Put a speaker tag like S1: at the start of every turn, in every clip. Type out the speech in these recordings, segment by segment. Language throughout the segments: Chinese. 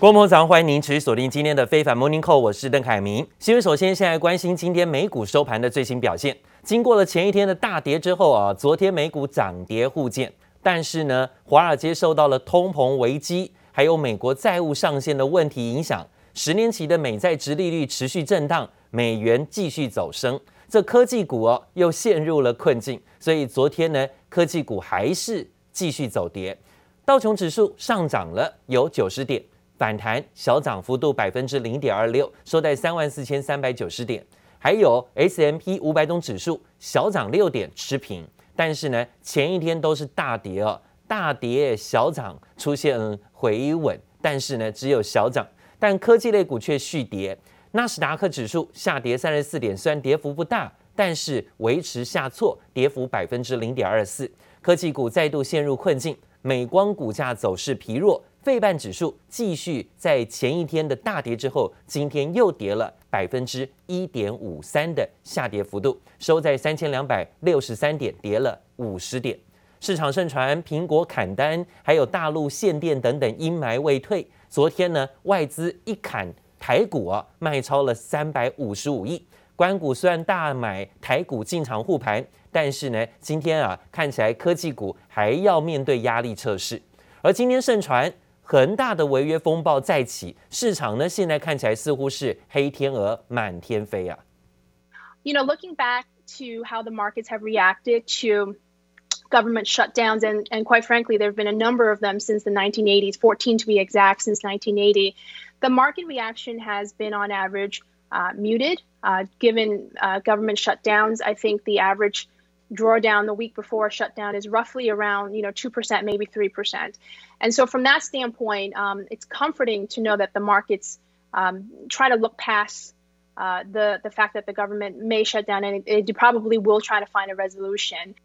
S1: 郭某早，欢迎您持续锁定今天的非凡 Morning Call，我是邓凯明。新闻首先，先来关心今天美股收盘的最新表现。经过了前一天的大跌之后啊，昨天美股涨跌互见，但是呢，华尔街受到了通膨危机，还有美国债务上限的问题影响，十年期的美债殖利率持续震荡，美元继续走升，这科技股哦又陷入了困境，所以昨天呢，科技股还是继续走跌，道琼指数上涨了有九十点。反弹小涨幅度百分之零点二六，收在三万四千三百九十点。还有 S M P 五百种指数小涨六点，持平。但是呢，前一天都是大跌哦，大跌小涨出现回稳，但是呢，只有小涨。但科技类股却续跌，纳斯达克指数下跌三十四点，虽然跌幅不大，但是维持下挫，跌幅百分之零点二四。科技股再度陷入困境，美光股价走势疲弱。费半指数继续在前一天的大跌之后，今天又跌了百分之一点五三的下跌幅度，收在三千两百六十三点，跌了五十点。市场盛传苹果砍单，还有大陆限电等等阴霾未退。昨天呢，外资一砍台股啊，卖超了三百五十五亿。官股虽然大买台股进场护盘，但是呢，今天啊，看起来科技股还要面对压力测试。而今天盛传。恒大的违约风暴再起，市场呢现在看起来似乎是黑天鹅满天飞啊。
S2: You know, looking back to how the markets have reacted to government shutdowns, and and quite frankly, there have been a number of them since the 1980s, 14 to be exact, since 1980. The market reaction has been on average uh, muted. Uh, given uh, government shutdowns, I think the average drawdown the week before shutdown is roughly around you know 2% maybe 3% and so from that standpoint um, it's comforting to know that the markets um, try to look past uh, the the fact that the government may shut down and it, it probably will try to find a resolution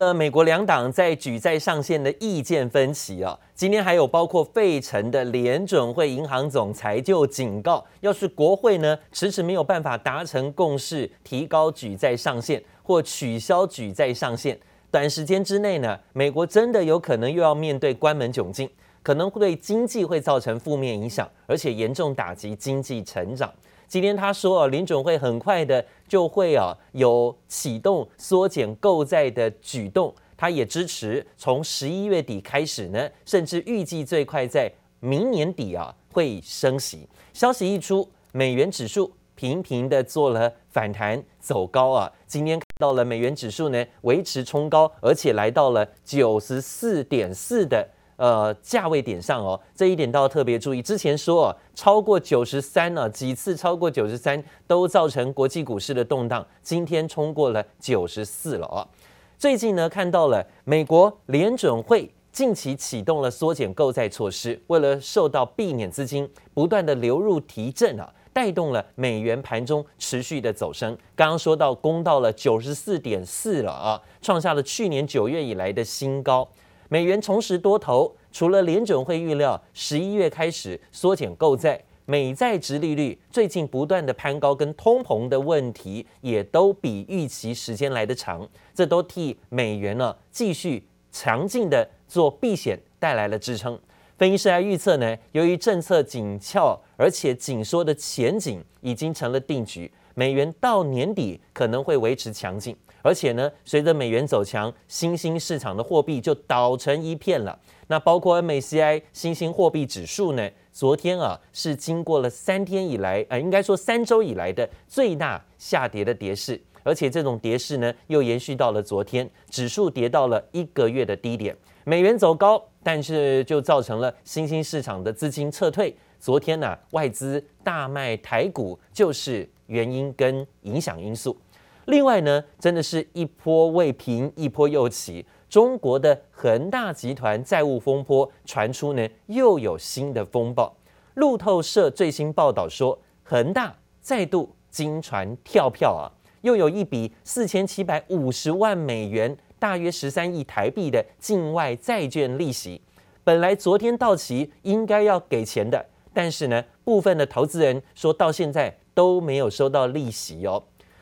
S1: 呃，美国两党在举债上限的意见分歧啊，今天还有包括费城的联准会银行总裁就警告，要是国会呢迟迟没有办法达成共识，提高举债上限。 或取消举债上限，短时间之内呢，美国真的有可能又要面对关门窘境，可能会对经济会造成负面影响，而且严重打击经济成长。今天他说啊，林准会很快的就会啊有启动缩减购债的举动，他也支持从十一月底开始呢，甚至预计最快在明年底啊会升息。消息一出，美元指数。频频的做了反弹走高啊，今天到了美元指数呢维持冲高，而且来到了九十四点四的呃价位点上哦，这一点都要特别注意。之前说哦，超过九十三呢，几次超过九十三都造成国际股市的动荡，今天冲过了九十四了哦。最近呢看到了美国联准会近期启动了缩减购债措施，为了受到避免资金不断的流入提振啊。带动了美元盘中持续的走升，刚刚说到攻到了九十四点四了啊，创下了去年九月以来的新高。美元重拾多头，除了联准会预料十一月开始缩减购债，美债殖利率最近不断的攀高，跟通膨的问题也都比预期时间来得长，这都替美元呢继续强劲的做避险带来了支撑。分析师还预测呢，由于政策紧俏，而且紧缩的前景已经成了定局，美元到年底可能会维持强劲，而且呢，随着美元走强，新兴市场的货币就倒成一片了。那包括 MACI 新兴货币指数呢，昨天啊是经过了三天以来，呃，应该说三周以来的最大下跌的跌势，而且这种跌势呢又延续到了昨天，指数跌到了一个月的低点，美元走高。但是就造成了新兴市场的资金撤退。昨天呢、外资大卖台股，就是原因跟影响因素。另外呢，真的是一波未平，一波又起。中国的恒大集团债务风波传出呢，又有新的风暴。路透社最新报道说，恒大再度惊传跳票啊，又有一笔四千七百五十万美元。大约十三亿台币的境外债券利息，本来昨天到期应该要给钱的，但是呢，部分的投资人说到现在都没有收到利息哦。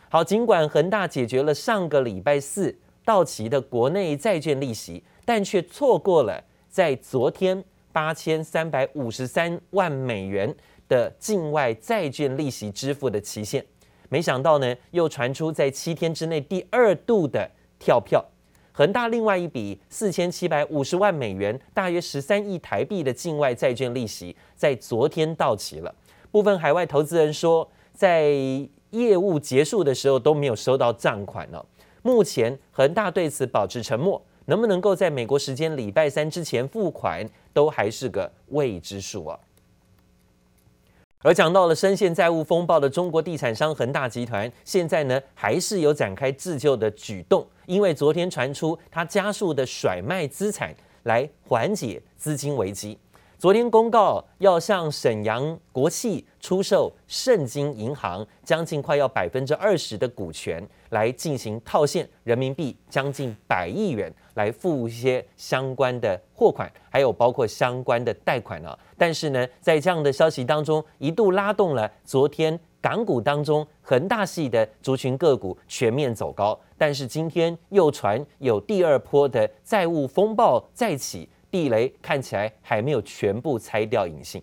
S1: 好，尽管恒大解决了上个礼拜四到期的国内债券利息，但却错过了在昨天八千三百五十三万美元的境外债券利息支付的期限。没想到呢，又传出在七天之内第二度的跳票。恒大另外一笔四千七百五十万美元，大约十三亿台币的境外债券利息，在昨天到期了。部分海外投资人说，在业务结束的时候都没有收到账款了。目前恒大对此保持沉默，能不能够在美国时间礼拜三之前付款，都还是个未知数啊。而讲到了深陷债务风暴的中国地产商恒大集团，现在呢还是有展开自救的举动，因为昨天传出他加速的甩卖资产来缓解资金危机。昨天公告要向沈阳国企出售盛京银行将近快要百分之二十的股权，来进行套现人民币将近百亿元，来付一些相关的货款，还有包括相关的贷款啊。但是呢，在这样的消息当中，一度拉动了昨天港股当中恒大系的族群个股全面走高。但是今天又传有第二波的债务风暴再起。地雷看起来还没有全部拆掉隐性。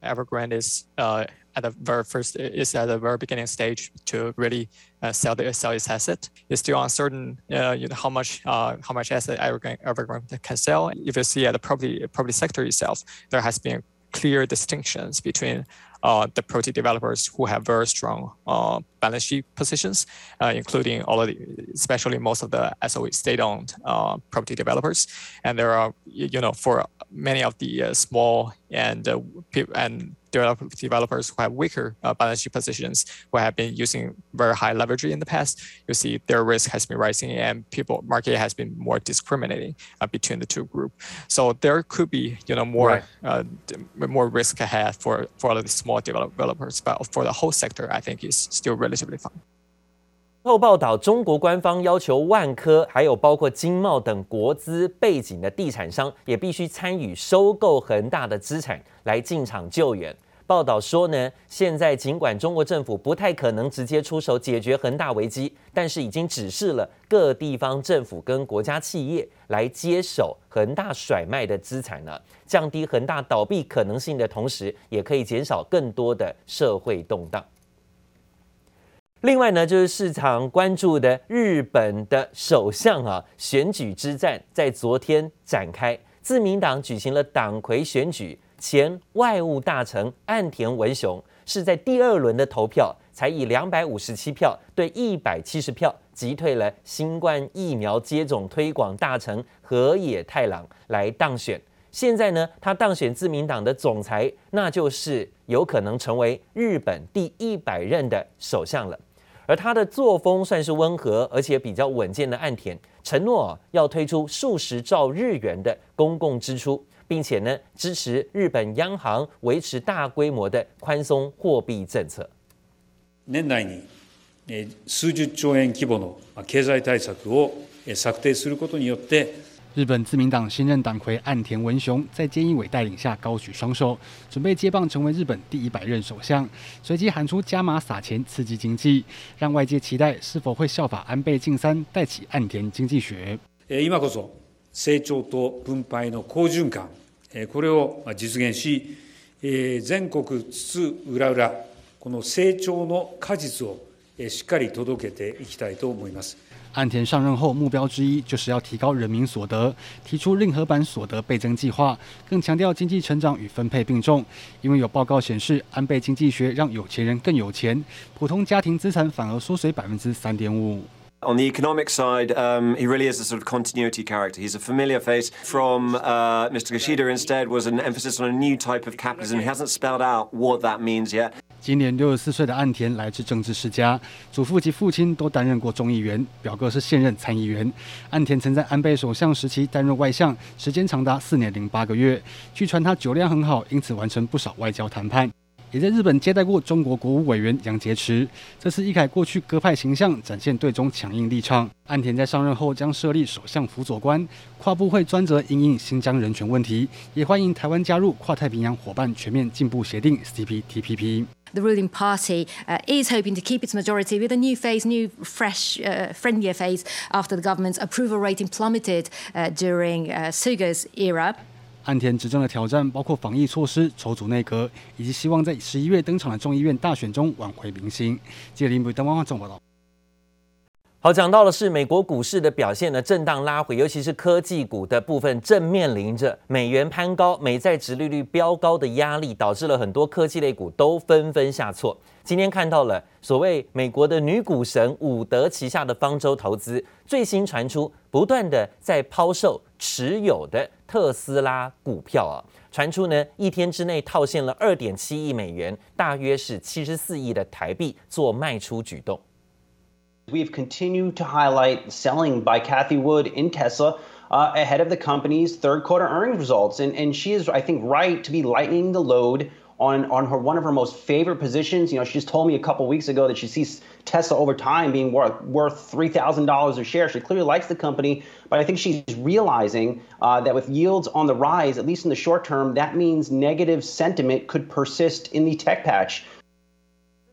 S3: Evergrande is uh at the very first is at the very beginning stage to really uh sell the sell its asset. It's still uncertain uh you know how much uh how much asset Evergrande can sell. If you see at the property property sector itself, there has been clear distinctions between uh, the property developers who have very strong uh, balance sheet positions, uh, including all of the, especially most of the SOE state-owned uh, property developers. And there are, you know, for many of the uh, small and and developers who have weaker uh, balance sheet positions, who have been using very high leverage in the past, you see their risk has been rising and people market has been more discriminating uh, between the two group. So there could be you know more right. uh, more risk ahead for for all of the small developers, but for the whole sector, I think is still
S1: 后报道，中国官方要求万科，还有包括经贸等国资背景的地产商，也必须参与收购恒大的资产来进场救援。报道说呢，现在尽管中国政府不太可能直接出手解决恒大危机，但是已经指示了各地方政府跟国家企业来接手恒大甩卖的资产呢，降低恒大倒闭可能性的同时，也可以减少更多的社会动荡。另外呢，就是市场关注的日本的首相啊选举之战，在昨天展开，自民党举行了党魁选举。前外务大臣岸田文雄是在第二轮的投票，才以两百五十七票对一百七十票击退了新冠疫苗接种推广大臣河野太郎来当选。现在呢，他当选自民党的总裁，那就是有可能成为日本第一百任的首相了。而他的作风算是温和而且比较稳健的岸田，承诺要推出数十兆日元的公共支出。并且呢，支持日本央行维持大规模的宽松货币政策。
S4: 年内に数十兆円规模の経済対策を策定することによって，
S5: 日本自民党新任党魁岸田文雄在菅义伟带领下高举双手，准备接棒成为日本第一百任首相。随即喊出加码撒钱刺激经济，让外界期待是否会效法安倍晋三带起岸田经济学。
S4: 今こそ成长と分配の好循环，これを実现し，全国津々浦々この成长の果実をしっかり届けていきたいと思います。
S5: 岸田上任后目标之一就是要提高人民所得，提出令和版所得倍增计划，更强调经济成长与分配并重。因为有报告显示，安倍经济学让有钱人更有钱，普通家庭资产反而缩水百分之三点五。
S6: On the economic side, um, he really is a sort of continuity character. He's a familiar face from uh, Mr. Kishida. Instead, was an emphasis on a new type of capitalism. He hasn't spelled out what that means yet.
S5: 今年六十四岁的岸田来自政治世家，祖父及父亲都担任过众议员，表哥是现任参议员。岸田曾在安倍首相时期担任外相，时间长达四年零八个月。据传他酒量很好，因此完成不少外交谈判。也在日本接待过中国国务委员杨洁篪。这次一改过去鸽派形象，展现对中强硬立场。岸田在上任后将设立首相辅佐官，跨部会专责因应新疆人权问题，也欢迎台湾加入跨太平洋伙伴全面进步协定 （CPTPP）。
S7: The ruling party is hoping to keep its majority with a new phase, new, fresh, friendlier phase after the government's approval rating plummeted during Suga's era.
S5: 岸田执政的挑战包括防疫措施、筹组内阁，以及希望在十一月登场的众议院大选中挽回民心。记者林北登万万总报道。
S1: 好，讲到的是美国股市的表现呢，震荡拉回，尤其是科技股的部分，正面临着美元攀高、美债殖利率飙高的压力，导致了很多科技类股都纷纷下挫。今天看到了所谓美国的女股神伍德旗下的方舟投资，最新传出不断的在抛售持有的特斯拉股票啊，传出呢一天之内套现了二点七亿美元，大约是七十四亿的台币做卖出举动。
S8: We've continued to highlight selling by Kathy Wood in Tesla uh, ahead of the company's third quarter earnings results. And, and she is, I think, right to be lightening the load on, on her one of her most favorite positions. You know, she just told me a couple weeks ago that she sees Tesla over time being worth, worth $3,000 a share. She clearly likes the company, but I think she's realizing uh, that with yields on the rise, at least in the short term, that means negative sentiment could persist in the tech patch.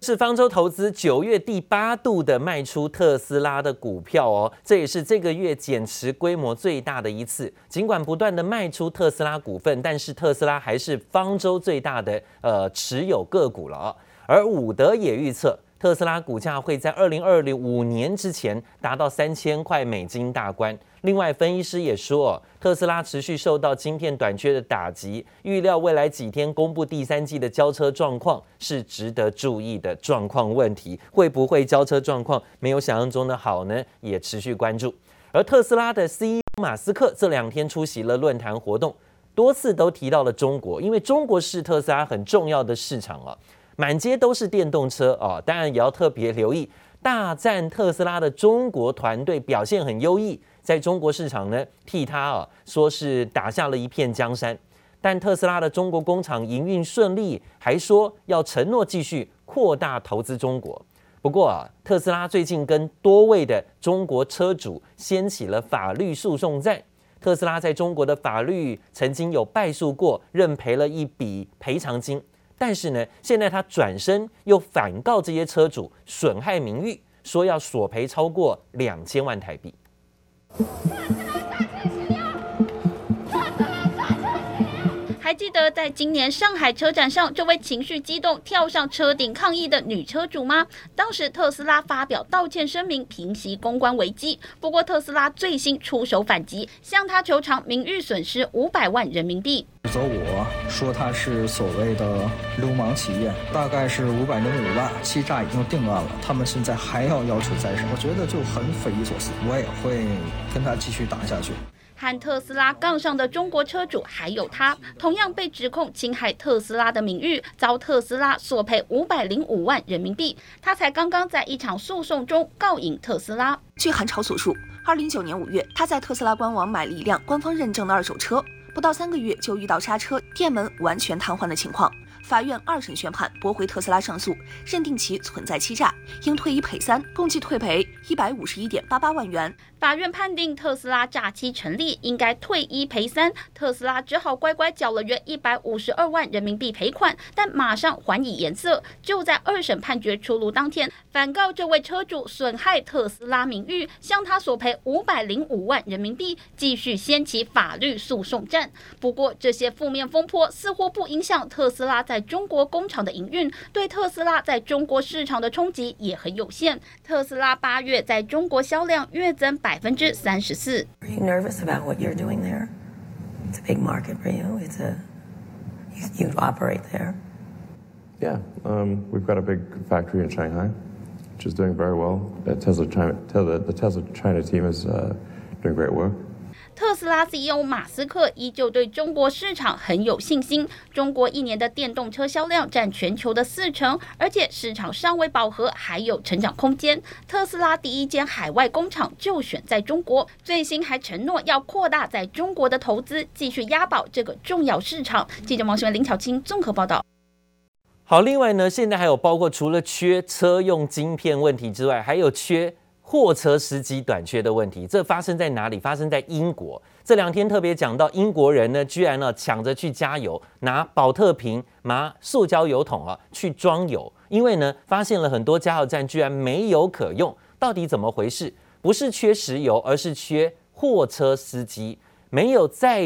S1: 是方舟投资九月第八度的卖出特斯拉的股票哦，这也是这个月减持规模最大的一次。尽管不断的卖出特斯拉股份，但是特斯拉还是方舟最大的呃持有个股了。而伍德也预测。特斯拉股价会在二零二零五年之前达到三千块美金大关。另外，分析师也说，特斯拉持续受到晶片短缺的打击，预料未来几天公布第三季的交车状况是值得注意的状况问题。会不会交车状况没有想象中的好呢？也持续关注。而特斯拉的 CEO 马斯克这两天出席了论坛活动，多次都提到了中国，因为中国是特斯拉很重要的市场啊。满街都是电动车哦，当然也要特别留意大战特斯拉的中国团队表现很优异，在中国市场呢替他啊说是打下了一片江山。但特斯拉的中国工厂营运顺利，还说要承诺继续扩大投资中国。不过啊，特斯拉最近跟多位的中国车主掀起了法律诉讼战。特斯拉在中国的法律曾经有败诉过，认赔了一笔赔偿金。但是呢，现在他转身又反告这些车主损害名誉，说要索赔超过两千万台
S9: 币。记得在今年上海车展上，这位情绪激动跳上车顶抗议的女车主吗？当时特斯拉发表道歉声明，平息公关危机。不过特斯拉最新出手反击，向他求偿名誉损失五百万人民币。
S10: 指责我说他是所谓的流氓企业，大概是五百零五万，欺诈已经定案了，他们现在还要要求再审，我觉得就很匪夷所思。我也会跟他继续打下去。
S9: 和特斯拉杠上的中国车主还有他，同样被指控侵害特斯拉的名誉，遭特斯拉索赔五百零五万人民币。他才刚刚在一场诉讼中告赢特斯拉。
S11: 据韩超所述，二零一九年五月，他在特斯拉官网买了一辆官方认证的二手车，不到三个月就遇到刹车、电门完全瘫痪的情况。法院二审宣判驳回特斯拉上诉，认定其存在欺诈，应退一赔三，共计退赔一百五十一点八八万元。
S9: 法院判定特斯拉诈欺成立，应该退一赔三，特斯拉只好乖乖缴了约一百五十二万人民币赔款，但马上还以颜色。就在二审判决出炉当天，反告这位车主损害特斯拉名誉，向他索赔五百零五万人民币，继续掀起法律诉讼战。不过，这些负面风波似乎不影响特斯拉在中国工厂的营运，对特斯拉在中国市场的冲击也很有限。特斯拉八月在中国销量月增百分之三十四。
S12: Are you nervous about what you're doing there? It's a big market for you. It's a you, you operate there.
S13: Yeah, um, we've got a big factory in Shanghai, which is doing very well. The Tesla China, the Tesla China team is uh, doing great work.
S9: 特斯拉 CEO 马斯克依旧对中国市场很有信心。中国一年的电动车销量占全球的四成，而且市场尚未饱和，还有成长空间。特斯拉第一间海外工厂就选在中国，最新还承诺要扩大在中国的投资，继续押宝这个重要市场。记者王新文、林巧清综合报道。
S1: 好，另外呢，现在还有包括除了缺车用晶片问题之外，还有缺。货车司机短缺的问题，这发生在哪里？发生在英国。这两天特别讲到，英国人呢，居然呢抢着去加油，拿宝特瓶、拿塑胶油桶啊去装油，因为呢发现了很多加油站居然没油可用。到底怎么回事？不是缺石油，而是缺货车司机，没有载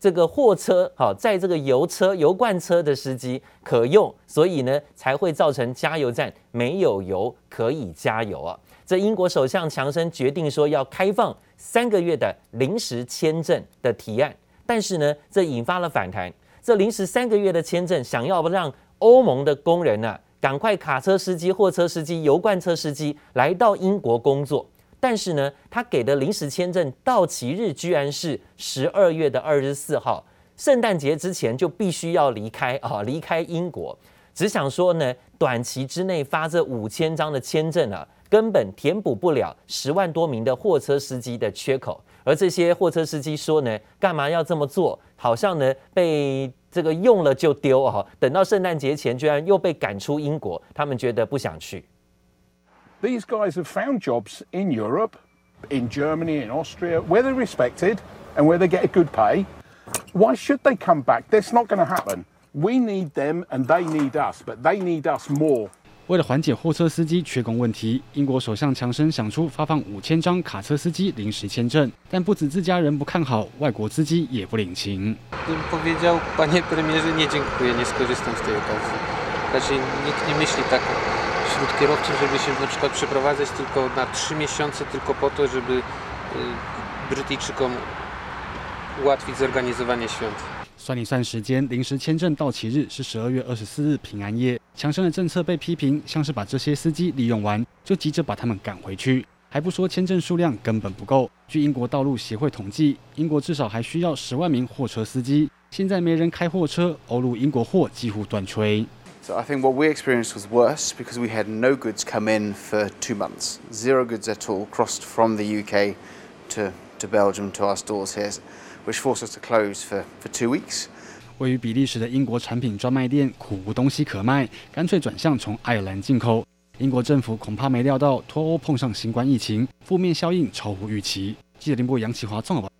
S1: 这个货车好，在这个油车、油罐车的司机可用，所以呢才会造成加油站没有油可以加油啊。这英国首相强生决定说要开放三个月的临时签证的提案，但是呢，这引发了反弹。这临时三个月的签证，想要让欧盟的工人呢、啊，赶快卡车司机、货车司机、油罐车司机来到英国工作。但是呢，他给的临时签证到期日居然是十二月的二十四号，圣诞节之前就必须要离开啊，离开英国。只想说呢，短期之内发这五千张的签证啊，根本填补不了十万多名的货车司机的缺口。而这些货车司机说呢，干嘛要这么做？好像呢被这个用了就丢啊，等到圣诞节前居然又被赶出英国，他们觉得不想去。
S14: These guys have found jobs in Europe, in Germany, in Austria, where they're respected and where they get a good pay. Why should they come back? That's not going to happen. We need them and they need us, but they need us more.
S5: 为了缓解货车司机缺工问题，英国首相强生想出发放五千张卡车司机临时签证，但不止自家人不看好，外国司机也不领情。
S15: powiedział, panie premierze, nie dziękuję, nie skorzystam z tej okazji. Raczej nikt nie myśli tak
S5: 算一算时间，临时签证到期日是十二月二十四日平安夜。强生的政策被批评，像是把这些司机利用完，就急着把他们赶回去，还不说签证数量根本不够。据英国道路协会统计，英国至少还需要十万名货车司机。现在没人开货车，欧陆英国货几乎断炊。
S16: So I think what we experienced was worse because we had no goods come in for two months, zero goods at all crossed from the UK to to Belgium to our stores here, which forced us to close for for two weeks.
S5: 位于比利时的英国产品专卖店苦无东西可卖，干脆转向从爱尔兰进口。英国政府恐怕没料到脱欧碰上新冠疫情，负面效应超乎预期。记者林博杨启华综合报道。